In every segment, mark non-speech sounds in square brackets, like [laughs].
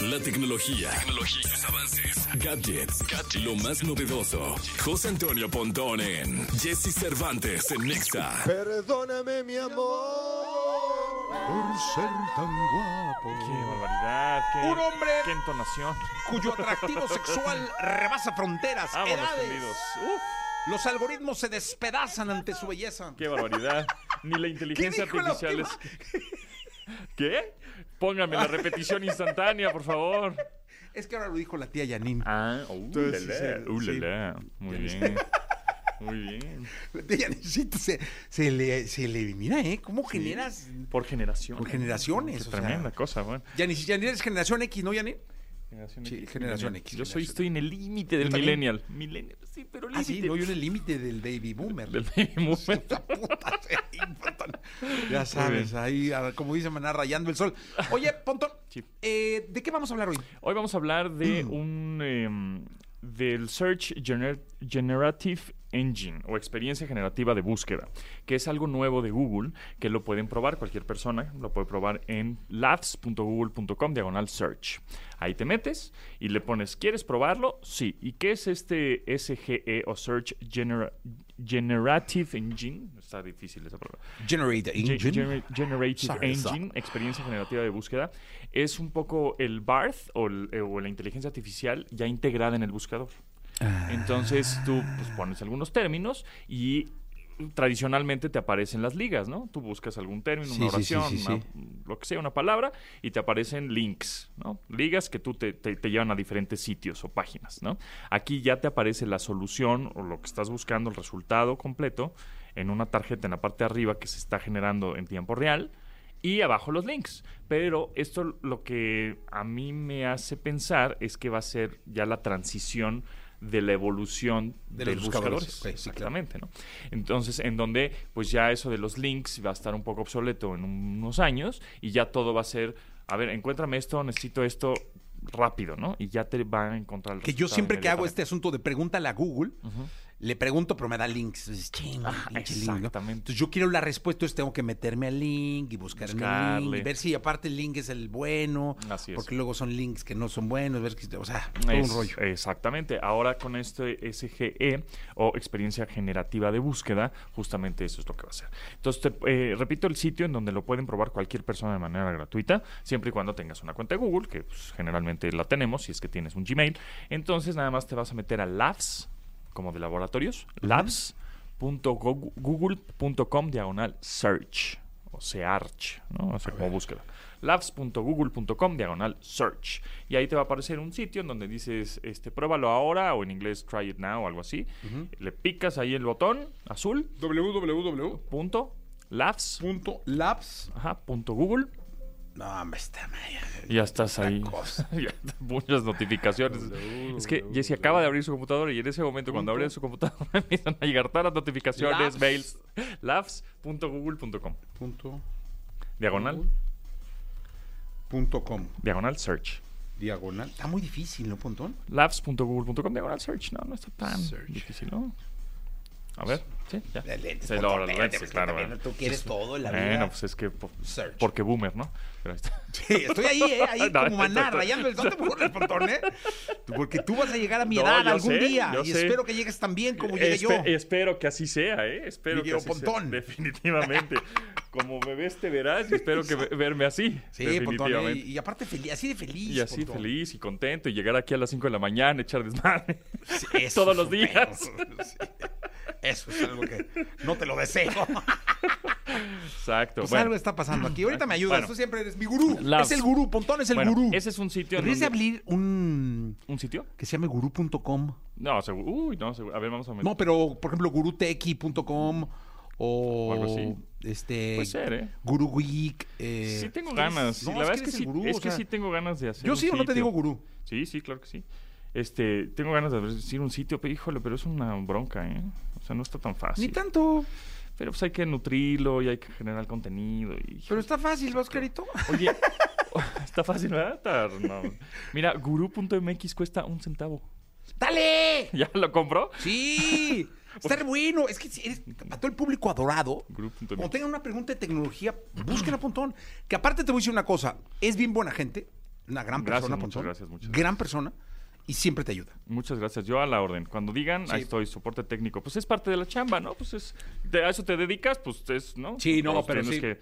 La tecnología, tecnología, sus avances, gadgets, lo más novedoso. José Antonio Pontón en Jesse Cervantes en Nexa. Perdóname, mi amor, por ser tan guapo. Qué barbaridad, qué, Un hombre qué entonación. cuyo atractivo sexual [laughs] rebasa fronteras, Vámonos, edades. Uf, Los algoritmos se despedazan ante su belleza. qué barbaridad. Ni la inteligencia dijo la artificial es... [laughs] ¿Qué? Póngame la repetición instantánea, por favor. Es que ahora lo dijo la tía Janine. Ah, uh, Entonces, sí, uh, sí. Muy bien. [laughs] Muy bien. La tía Janine se, se le, se le mira, ¿eh? ¿Cómo generas? Por generación. Por generaciones, Qué o sea. tremenda cosa, bueno. Janine, Janine es generación X, ¿no, Janine? Generación Sí, X, generación millennial. X, Yo soy, generación. estoy en el límite del millennial. Millennial, pero Ah, sí, límite. no, yo en el límite del baby boomer. Del baby. La puta. [laughs] Ya sabes, ahí, como dice Maná, rayando el sol. Oye, Pontón, Sí. eh, ¿de qué vamos a hablar hoy? Hoy vamos a hablar de Mm. un em, del Search Gener- Generative Engine o experiencia generativa de búsqueda, que es algo nuevo de Google que lo pueden probar cualquier persona, lo puede probar en labs.google.com diagonal search. Ahí te metes y le pones, ¿quieres probarlo? Sí. ¿Y qué es este SGE o Search Genera- Generative Engine? Está difícil esa palabra. Generate Ge- Engine. Gener- Generative Sorry, Engine, experiencia generativa de búsqueda, es un poco el BART o, el- o la inteligencia artificial ya integrada en el buscador. Entonces tú pues, pones algunos términos y tradicionalmente te aparecen las ligas, ¿no? Tú buscas algún término, Sí, una sí, oración, sí, una- lo que sea, una palabra, y te aparecen links, ¿no? Ligas que tú te, te- te llevan a diferentes sitios o páginas, ¿no? Aquí ya te aparece la solución o lo que estás buscando, el resultado completo, en una tarjeta en la parte de arriba que se está generando en tiempo real y abajo los links. Pero esto lo que a mí me hace pensar es que va a ser ya la transición de la evolución De los buscadores. sí, claro. Exactamente, ¿no? Entonces, en donde pues ya eso de los links va a estar un poco obsoleto en unos años y ya todo va a ser, a ver, encuéntrame esto, necesito esto rápido, ¿no? Y ya te va a encontrar el Que yo siempre que hago este asunto de pregúntale a Google, le pregunto, pero me da links. Entonces, ching, Ajá, pinche link, ¿no? exactamente. Entonces yo quiero la respuesta, entonces tengo que meterme al link y buscar en el link y ver si aparte el link es el bueno. Así es. Porque luego son links que no son buenos, ver que, o sea, todo Es- un rollo. Exactamente. Ahora con este SGE o experiencia generativa de búsqueda, justamente eso es lo que va a hacer. Entonces, te- eh, repito el sitio en donde lo pueden probar cualquier persona de manera gratuita, siempre y cuando tengas una cuenta de Google, que pues, generalmente la tenemos si es que tienes un Gmail. Entonces, nada más te vas a meter a Labs, como de laboratorios, labs.google.com diagonal search o search, ¿no? O sea, como búsqueda. labs.google.com diagonal search. Y ahí te va a aparecer un sitio en donde dices, este, pruébalo ahora, o en inglés try it now, o algo así. Le picas ahí el botón azul, www.labs. punto, labs, ajá, punto google, No, hombre, está ya estás ahí. [laughs] Ya, muchas notificaciones. es que Jesse acaba de abrir su computadora y en ese momento, cuando abre su computadora, [laughs] empiezan a llegar todas las notificaciones, Labs. mails. Labs.google.com. Punto, Diagonal, punto com. diagonal search. Diagonal. Está muy difícil, ¿no, Pontón? Labs.google.com, diagonal search. No, no está tan Search. difícil, ¿no? A ver, sí, ya. Lentes, Sí, Pontón, lentes, pues, claro. también. Tú quieres todo en la vida. Bueno, pues es que po- porque boomer, ¿no? Pero ahí está. [laughs] Sí, estoy ahí, ¿eh? Ahí [laughs] No, como maná, rayando el... No te burles, Pontón, ¿eh? [laughs] Porque tú vas a llegar a mi No, edad yo algún sé, día. yo Y sé. espero que llegues tan bien como llegué yo. Espe- Espero que así sea, ¿eh? Espero que así sea. Pontón. Definitivamente. Como me ves, te verás y espero que ve- verme así. Sí, Pontón. definitivamente. Y, y aparte, así de feliz. Y así Pontón. feliz y contento y llegar aquí a las 5 de la mañana, echar desmadre. Sí, Todos los días. Eso es algo que no te lo deseo. Exacto. Pues bueno, algo está pasando aquí. Ahorita me ayudas. Bueno. Tú siempre eres mi gurú. Labs. Es el gurú. Pontón es el bueno, gurú. ese es un sitio de donde- abrir un... ¿Un sitio? que se llame gurú.com. No, seguro. Uy, no, seguro. A ver, vamos a meter. No, pero por ejemplo, gurutequi.com o, O algo así. este Puede ser, ¿eh? Guru Week. eh, Sí tengo ganas. no, la verdad es que, sí, gurú, es o que sea, sí tengo ganas de hacer Yo un sí o no te digo gurú. Sí, sí, claro que sí. Este, tengo ganas de decir un sitio, pero híjole, pero es una bronca, ¿eh? O sea, no está tan fácil. Ni tanto. Pero pues hay que nutrirlo y hay que generar contenido. Y, Pero está fácil, Oscarito. Oye, [laughs] está fácil, ¿verdad? No. Mira, guru.mx cuesta un centavo. ¡Dale! ¿Ya lo compró? Sí. [laughs] Está bueno. Es que si eres a todo el público adorado. Guru.mx. Cuando tengan una pregunta de tecnología, busquen a Pontón. Que aparte te voy a decir una cosa. Es bien buena gente. Una gran Gracias, persona, muchas Pontón. gracias, muchas Gran persona y siempre te ayuda. Muchas gracias. Yo a la orden. Cuando digan, Sí. ahí estoy, soporte técnico. Pues es parte de la chamba, ¿no? Pues es, te- a eso te dedicas, pues es, ¿no? Sí, no, Pues pero sí. que-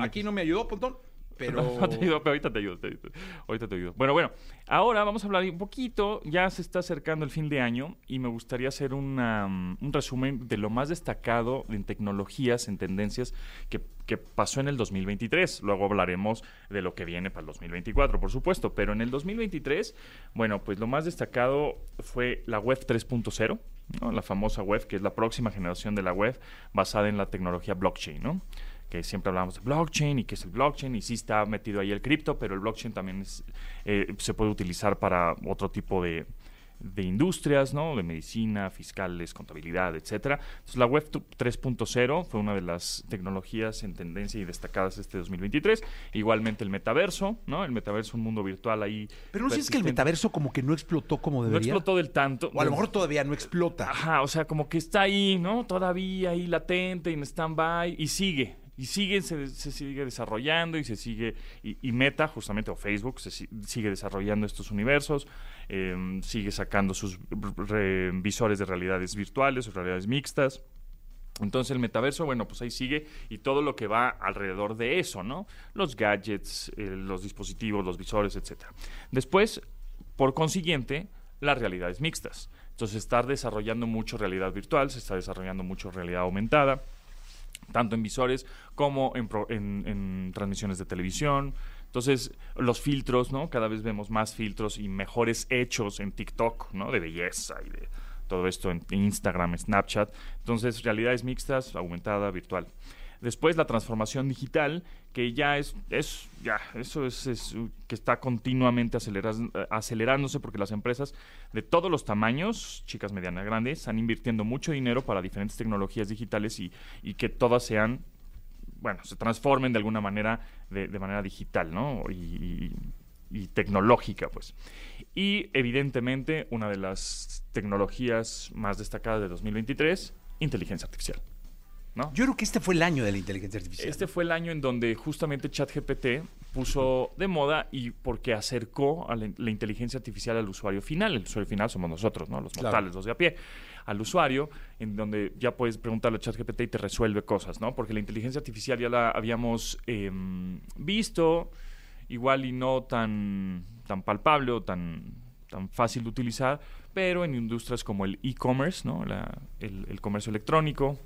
Aquí que- no me ayudó, Pontón, pero... [laughs] No te ayudo, ahorita te ayudo, te ayudo. Ahorita te ayudo. Bueno, bueno, ahora vamos a hablar un poquito. Ya se está acercando el fin de año y me gustaría hacer una, mm, un resumen de lo más destacado en tecnologías, en tendencias que, pasó en el 2023. Luego hablaremos de lo que viene para el 2024, por supuesto. Pero en el 2023, bueno, pues lo más destacado fue la web 3.0. ¿no? La famosa web, que es la próxima generación de la web basada en la tecnología blockchain, ¿no? Que siempre hablamos de blockchain y qué es el blockchain y sí está metido ahí el cripto, pero el blockchain también es, eh, se puede utilizar para otro tipo de, de industrias, ¿no? De medicina, fiscales, contabilidad, etcétera. Entonces la web tu- 3.0 fue una de las tecnologías en tendencia y destacadas este 2023. Igualmente el metaverso, ¿no? El metaverso, un mundo virtual ahí. Pero no sientes que el metaverso como que no explotó como no debería. explotó del tanto. O a lo mejor todavía no explota. Ajá, o sea, como que está ahí, ¿no? Todavía ahí latente, en stand-by, y sigue. Y sigue, se, sigue desarrollando y se sigue, y, Meta, justamente, o Facebook, se si- sigue desarrollando estos universos, eh, sigue sacando sus re- visores de realidades virtuales o realidades mixtas. Entonces el metaverso, bueno, pues ahí sigue y todo lo que va alrededor de eso, ¿no? Los gadgets, eh, los dispositivos, los visores, etcétera. Después, por consiguiente, las realidades mixtas. Entonces, estar desarrollando mucho realidad virtual, se está desarrollando mucho realidad aumentada, tanto en visores como en, pro- en- transmisiones de televisión. Entonces, los filtros, ¿no? Cada vez vemos más filtros y mejores hechos en TikTok, ¿no? De belleza y de todo esto en Instagram, Snapchat. Entonces, realidades mixtas, aumentada, virtual. Después, la transformación digital, que ya es, es ya, eso es, es, uh, que está continuamente eh, acelerándose porque las empresas de todos los tamaños, chicas, medianas, grandes, están invirtiendo mucho dinero para diferentes tecnologías digitales y, y que todas sean bueno, se transformen de alguna manera, de, de manera digital, ¿no? Y, y- y tecnológica, pues. Y evidentemente, una de las tecnologías más destacadas de 2023, inteligencia artificial. ¿No? Yo creo que este fue el año de la inteligencia artificial. Este fue el año en donde justamente ChatGPT puso de moda y porque acercó a la, la inteligencia artificial al usuario final. El usuario final somos nosotros, ¿no? Los Claro. mortales, los de a pie. Al usuario, en donde ya puedes preguntarle a ChatGPT y te resuelve cosas, ¿no? Porque la inteligencia artificial ya la habíamos em, visto, igual y no tan, tan palpable o tan, tan fácil de utilizar, pero en industrias como el e-commerce, ¿no? La- el, el comercio electrónico,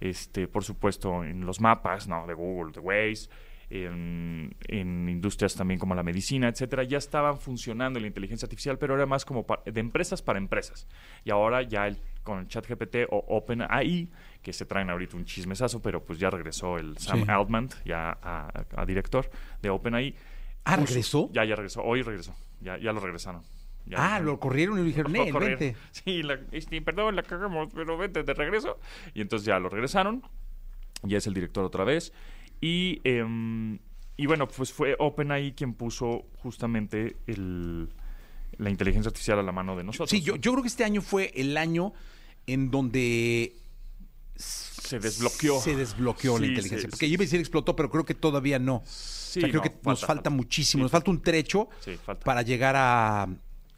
este, por supuesto en los mapas, ¿no? De Google, de Waze, en, en industrias también como la medicina, etcétera, ya estaban funcionando la inteligencia artificial, pero era más como de empresas para empresas. Y ahora ya el- con el chat GPT o OpenAI, que se traen ahorita un chismesazo, pero pues ya regresó el Sam Sí. Altman, ya a, a director de OpenAI. Ah, ¿regresó? Ya, ya regresó. Hoy regresó. Ya, ya lo regresaron. Ya ah, lo corrieron y le dijeron, "Por "Nel, correr". vente. [laughs] Sí, la- este, perdón, la cagamos, pero vente de regreso. Y entonces ya lo regresaron. Ya es el director otra vez. Y, em, y bueno, pues fue OpenAI quien puso justamente el, la inteligencia artificial a la mano de nosotros. Sí, yo, yo creo que este año fue el año en donde se desbloqueó. se desbloqueó la Sí, inteligencia. se- Porque yo iba a decir explotó, pero creo que todavía no. Sí, o sea, creo no, que nos falta muchísimo, nos falta un trecho Sí, falta. para llegar a,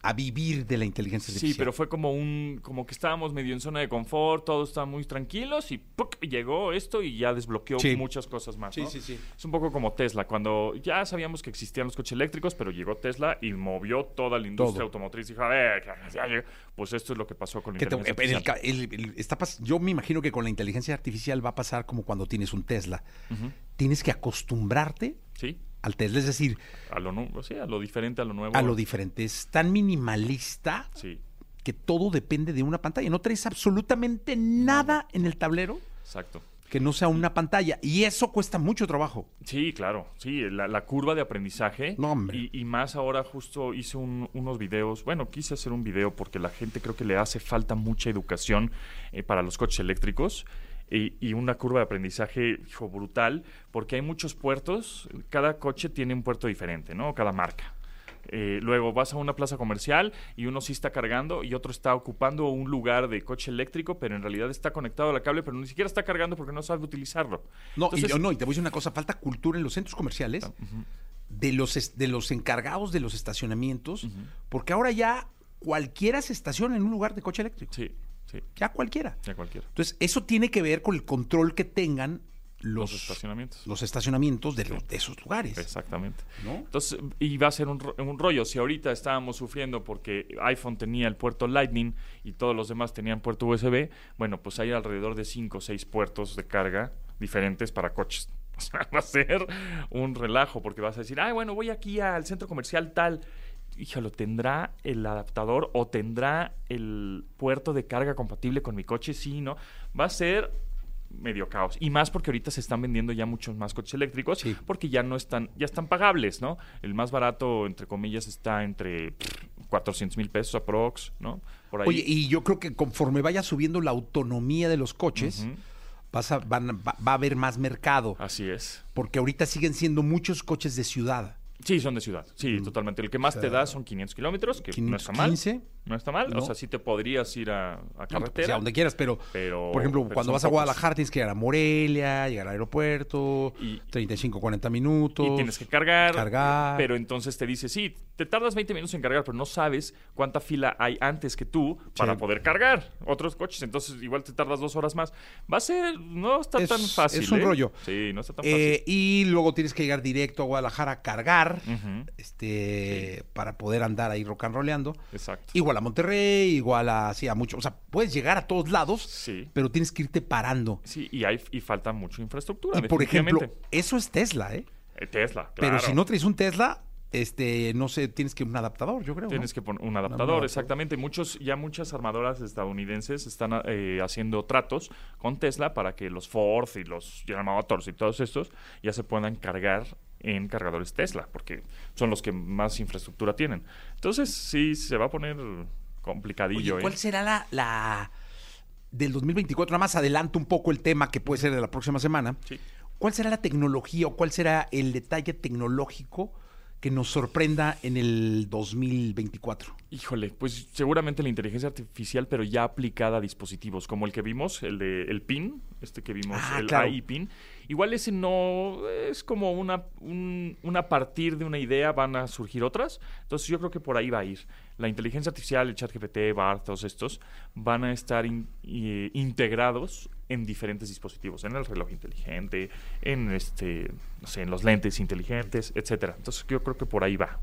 a vivir de la inteligencia artificial. Sí, pero fue como un, como que estábamos medio en zona de confort, todos estaban muy tranquilos y ¡puc! llegó esto y ya desbloqueó Sí. muchas cosas más. Sí, ¿no? sí, sí. Es un poco como Tesla, cuando ya sabíamos que existían los coches eléctricos, pero llegó Tesla y movió toda la industria Todo. automotriz y dijo, a ver, ya llegó". pues esto es lo que pasó con la te- inteligencia en el artificial. el- el- está pas- yo me imagino que con la inteligencia artificial va a pasar como cuando tienes un Tesla. Tienes que acostumbrarte Sí, al Tesla, es decir, a lo, sí, a lo diferente, a lo nuevo. a lo diferente. Es tan minimalista Sí, que todo depende de una pantalla. No traes absolutamente nada en el tablero exacto. que no sea una pantalla. Y eso cuesta mucho trabajo. Sí, claro, sí, la, la curva de aprendizaje. No, hombre. Y, y más ahora justo hice un- unos videos, bueno, quise hacer un video porque la gente creo que le hace falta mucha educación eh, para los coches eléctricos y, y una curva de aprendizaje hijo, brutal, porque hay muchos puertos, cada coche tiene un puerto diferente, ¿no? Cada marca. Eh, luego vas a una plaza comercial y uno sí está cargando y otro está ocupando un lugar de coche eléctrico, pero en realidad está conectado a la cable, pero ni siquiera está cargando porque no sabe utilizarlo. No, y, Entonces- no, y te voy a decir una cosa, falta cultura en los centros comerciales de los, de los encargados de los estacionamientos, porque ahora ya cualquiera se estaciona en un lugar de coche eléctrico. Sí, sí, Ya cualquiera. ya cualquiera. Entonces, eso tiene que ver con el control que tengan Los, los, estacionamientos. los estacionamientos de, los- de esos lugares. Exactamente. ¿no? Entonces, y va a ser un, un rollo. Si ahorita estábamos sufriendo porque iPhone tenía el puerto Lightning y todos los demás tenían puerto USB, bueno, pues hay alrededor de 5 o 6 puertos de carga diferentes para coches. [laughs] O sea, va a ser un relajo porque vas a decir, ay, bueno, voy aquí al centro comercial tal. Híjalo, ¿tendrá el adaptador o tendrá el puerto de carga compatible con mi coche? Sí, ¿no? Va a ser medio caos. Y más porque ahorita se están vendiendo ya muchos más coches eléctricos Sí. porque ya no están, ya están pagables, ¿no? El más barato, entre comillas, está entre 400 mil pesos aprox, ¿no? Por ahí. Oye, y yo creo que conforme vaya subiendo la autonomía de los coches, Ujú. vas a- van- va, va a haber más mercado. Así es. Porque ahorita siguen siendo muchos coches de ciudad. Sí, son de ciudad. Sí, totalmente. El que más Mm. O te sea, da son 500 kilómetros, que no está mal. 515, No está mal. ¿no? O sea, sí te podrías ir a, a pues, carretera. a donde quieras, pero, Pero- por ejemplo, pero cuando vas a. Guadalajara tienes que llegar a Morelia, llegar al aeropuerto, Y- 35, 40 minutos. Y tienes que cargar. Cargar. Pero entonces te dice, sí, te tardas 20 minutos en cargar, pero no sabes cuánta fila hay antes que tú para Sí. poder cargar otros coches. Entonces igual te tardas dos horas más. Va a ser, no está Es- tan fácil. es un ¿eh? rollo. Sí, no está tan Eh, fácil. y luego tienes que llegar directo a Guadalajara a cargar, Este, para poder andar ahí rock and rolleando. Exacto. Igual a Monterrey, igual a, sí, a mucho. O sea, puedes llegar a todos lados, Sí. pero tienes que irte parando. Sí, y, hay, y falta mucha infraestructura. Y por ejemplo, eso es Tesla, ¿eh? Eh, Tesla, Pero si no traes un Tesla, este, no sé, tienes que un adaptador, yo creo. ¿no? Tienes que poner un adaptador, adaptador. exactamente. Muchos, ya muchas armadoras estadounidenses están eh, haciendo tratos con Tesla para que los Ford y los General Motors y todos estos ya se puedan cargar en cargadores Tesla, porque son los que más infraestructura tienen. Entonces, sí, se va a poner complicadillo. Oye, ¿cuál ¿eh? será la, la del 2024? Nada más adelanto un poco el tema que puede ser de la próxima semana. Sí. ¿Cuál será la tecnología o cuál será el detalle tecnológico que nos sorprenda en el 2024? Híjole, pues seguramente la inteligencia artificial, pero ya aplicada a dispositivos, como el que vimos, el de el PIN, este que vimos, Ah, el claro. AI PIN. Igual ese no es como una, un, una partir de una idea van a surgir otras. Entonces yo creo que por ahí va a ir. La inteligencia artificial, el chat GPT, BART, todos estos, van a estar integrados en diferentes dispositivos, en el reloj inteligente, en este, no sé, en los lentes inteligentes, etcétera. Entonces yo creo que por ahí va.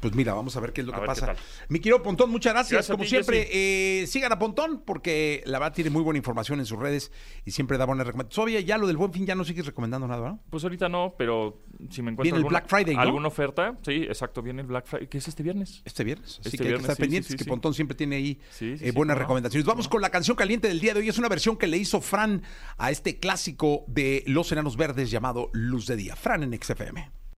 Pues mira, vamos a ver qué es lo A que pasa. Mi querido Pontón, muchas gracias. Como ti, siempre, eh, sigan a Pontón porque la verdad tiene muy buena información en sus redes y siempre da buenas recomendaciones. Todavía ya lo del buen fin ya no sigues recomendando nada, ¿verdad? Pues ahorita no, pero si me encuentro Viene el Black Friday, ¿no? alguna oferta, sí, exacto, viene el Black Friday, que es este viernes. Este viernes. Así Este que hay que estar sí, pendientes, sí, sí, que. Pontón siempre tiene ahí eh, buenas recomendaciones. Vamos no. con la canción caliente del día de hoy. Es una versión que le hizo Fran a este clásico de Los Enanos Verdes llamado Luz de Día. Fran en XFM.